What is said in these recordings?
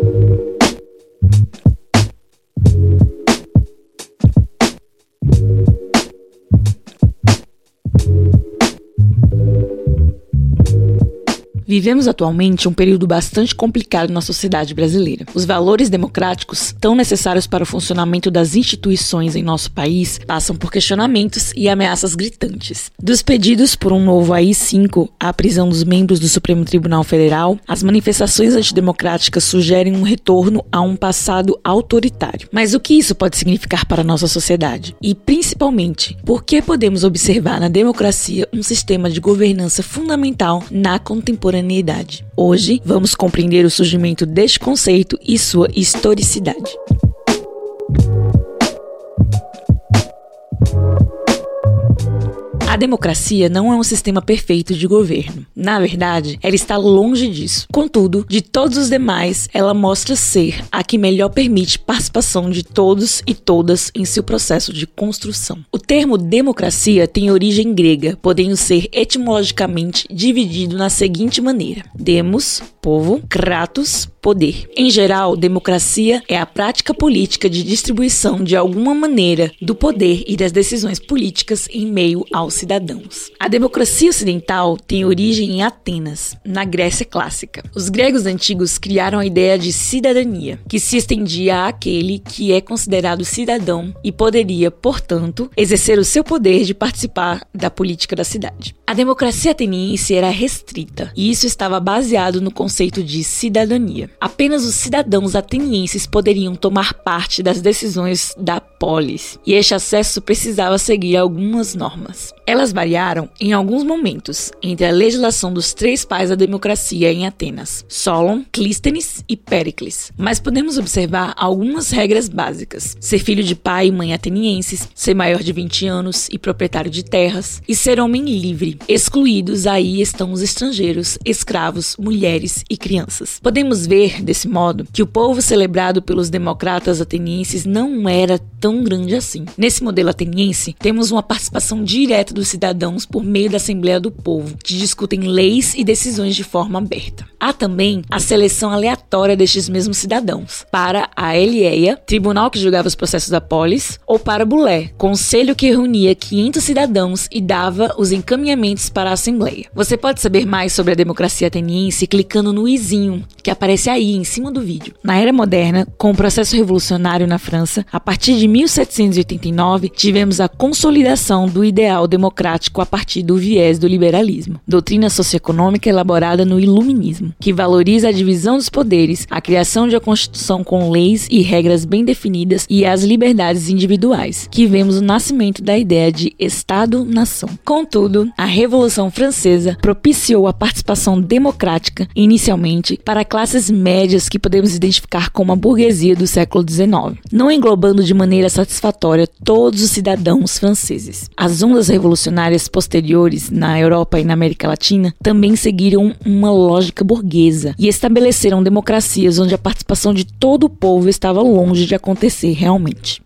Thank you. Vivemos atualmente um período bastante complicado na sociedade brasileira. Os valores democráticos, tão necessários para o funcionamento das instituições em nosso país, passam por questionamentos e ameaças gritantes. Dos pedidos por um novo AI-5 à prisão dos membros do Supremo Tribunal Federal, as manifestações antidemocráticas sugerem um retorno a um passado autoritário. Mas o que isso pode significar para a nossa sociedade? E, principalmente, por que podemos observar na democracia um sistema de governança fundamental na contemporaneidade? Contemporaneidade. Hoje, vamos compreender o surgimento deste conceito e sua historicidade. A democracia não é um sistema perfeito de governo. Na verdade, ela está longe disso. Contudo, de todos os demais, ela mostra ser a que melhor permite participação de todos e todas em seu processo de construção. O termo democracia tem origem grega, podendo ser etimologicamente dividido na seguinte maneira: demos, povo, kratos, poder. Em geral, democracia é a prática política de distribuição de alguma maneira do poder e das decisões políticas em meio aos cidadãos. A democracia ocidental tem origem em Atenas, na Grécia clássica. Os gregos antigos criaram a ideia de cidadania, que se estendia àquele que é considerado cidadão e poderia, portanto, exercer o seu poder de participar da política da cidade. A democracia ateniense era restrita, e isso estava baseado no conceito de cidadania. Apenas os cidadãos atenienses poderiam tomar parte das decisões da polis, e este acesso precisava seguir algumas normas. Elas variaram em alguns momentos entre a legislação dos três pais da democracia em Atenas, Solon, Clístenes e Péricles, mas podemos observar algumas regras básicas: ser filho de pai e mãe atenienses, ser maior de 20 anos e proprietário de terras, e ser homem livre. Excluídos aí estão os estrangeiros, escravos, mulheres e crianças. Podemos ver, desse modo, que o povo celebrado pelos democratas atenienses não era tão grande assim. Nesse modelo ateniense, temos uma participação direta dos cidadãos por meio da Assembleia do Povo, que discutem leis e decisões de forma aberta. Há também a seleção aleatória destes mesmos cidadãos para a Elieia, tribunal que julgava os processos da polis, ou para Bulé, conselho que reunia 500 cidadãos e dava os encaminhamentos para a Assembleia. Você pode saber mais sobre a democracia ateniense clicando no izinho que aparece aí em cima do vídeo. Na era moderna, com o processo revolucionário na França, a partir de 1789 tivemos a consolidação do ideal democrático a partir do viés do liberalismo, doutrina socioeconômica elaborada no iluminismo, que valoriza a divisão dos poderes, a criação de uma constituição com leis e regras bem definidas e as liberdades individuais, que vemos o nascimento da ideia de Estado-nação. Contudo, a Revolução Francesa propiciou a participação democrática, inicialmente, para classes médias que podemos identificar como a burguesia do século XIX, não englobando de maneira satisfatória todos os cidadãos franceses. As ondas revolucionárias posteriores na Europa e na América Latina também seguiram uma lógica burguesa e estabeleceram democracias onde a participação de todo o povo estava longe de acontecer realmente.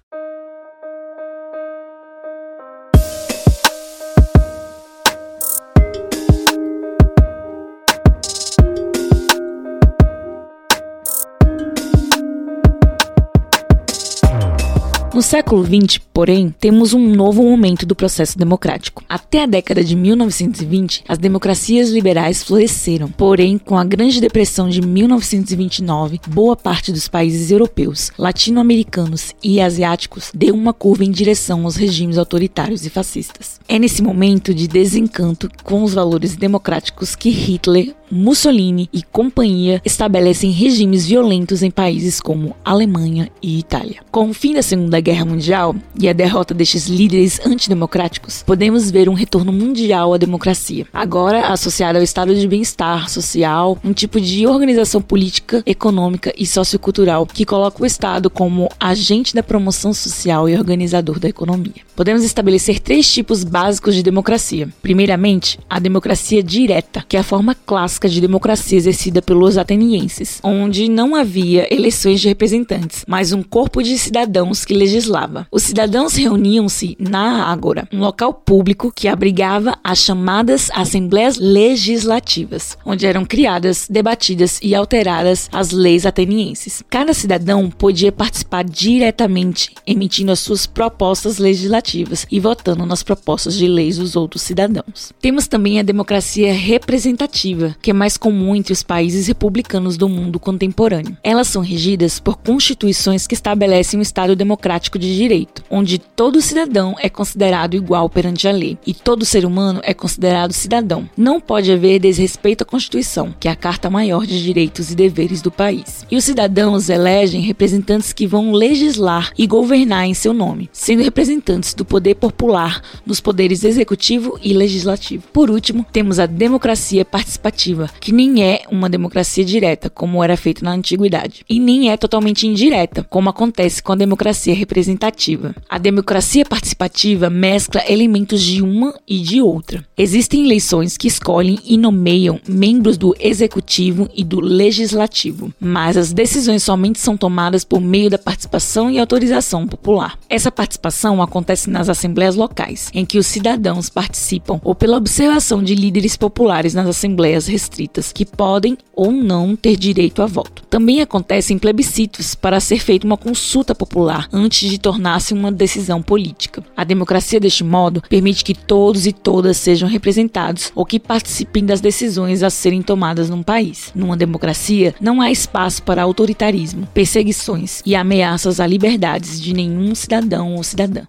No século XX, porém, temos um novo momento do processo democrático. Até a década de 1920, as democracias liberais floresceram. Porém, com a Grande Depressão de 1929, boa parte dos países europeus, latino-americanos e asiáticos deu uma curva em direção aos regimes autoritários e fascistas. É nesse momento de desencanto com os valores democráticos que Hitler Mussolini e companhia estabelecem regimes violentos em países como Alemanha e Itália. Com o fim da Segunda Guerra Mundial e a derrota destes líderes antidemocráticos, podemos ver um retorno mundial à democracia, agora associada ao estado de bem-estar social, um tipo de organização política, econômica e sociocultural que coloca o Estado como agente da promoção social e organizador da economia. Podemos estabelecer três tipos básicos de democracia. Primeiramente, a democracia direta, que é a forma clássica de democracia exercida pelos atenienses, onde não havia eleições de representantes, mas um corpo de cidadãos que legislava. Os cidadãos reuniam-se na Ágora, um local público que abrigava as chamadas assembleias legislativas, onde eram criadas, debatidas e alteradas as leis atenienses. Cada cidadão podia participar diretamente, emitindo as suas propostas legislativas e votando nas propostas de leis dos outros cidadãos. Temos também a democracia representativa, que é mais comum entre os países republicanos do mundo contemporâneo. Elas são regidas por constituições que estabelecem um Estado democrático de direito, onde todo cidadão é considerado igual perante a lei e todo ser humano é considerado cidadão. Não pode haver desrespeito à Constituição, que é a carta maior de direitos e deveres do país. E os cidadãos elegem representantes que vão legislar e governar em seu nome, sendo representantes do poder popular nos poderes executivo e legislativo. Por último, temos a democracia participativa, que nem é uma democracia direta, como era feito na antiguidade, e nem é totalmente indireta, como acontece com a democracia representativa. A democracia participativa mescla elementos de uma e de outra. Existem eleições que escolhem e nomeiam membros do executivo e do legislativo, mas as decisões somente são tomadas por meio da participação e autorização popular. Essa participação acontece nas assembleias locais, em que os cidadãos participam ou pela observação de líderes populares nas assembleias restritas, que podem ou não ter direito a voto. Também acontecem plebiscitos para ser feita uma consulta popular antes de tornar-se uma decisão política. A democracia, deste modo, permite que todos e todas sejam representados ou que participem das decisões a serem tomadas num país. Numa democracia, não há espaço para autoritarismo, perseguições e ameaças à liberdades de nenhum cidadão ou cidadã.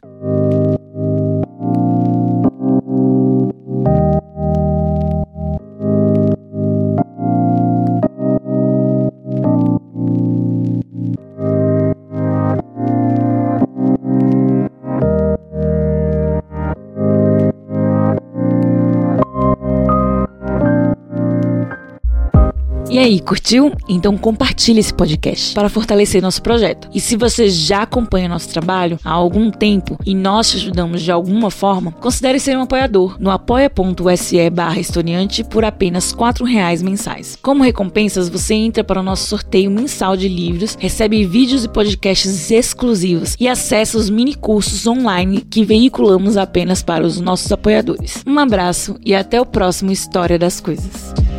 E aí, curtiu? Então compartilhe esse podcast para fortalecer nosso projeto. E se você já acompanha nosso trabalho há algum tempo e nós te ajudamos de alguma forma, considere ser um apoiador no apoia.se barra historiante por apenas R$ reais mensais. Como recompensas, você entra para o nosso sorteio mensal de livros, recebe vídeos e podcasts exclusivos e acessa os mini cursos online que veiculamos apenas para os nossos apoiadores. Um abraço e até o próximo História das Coisas.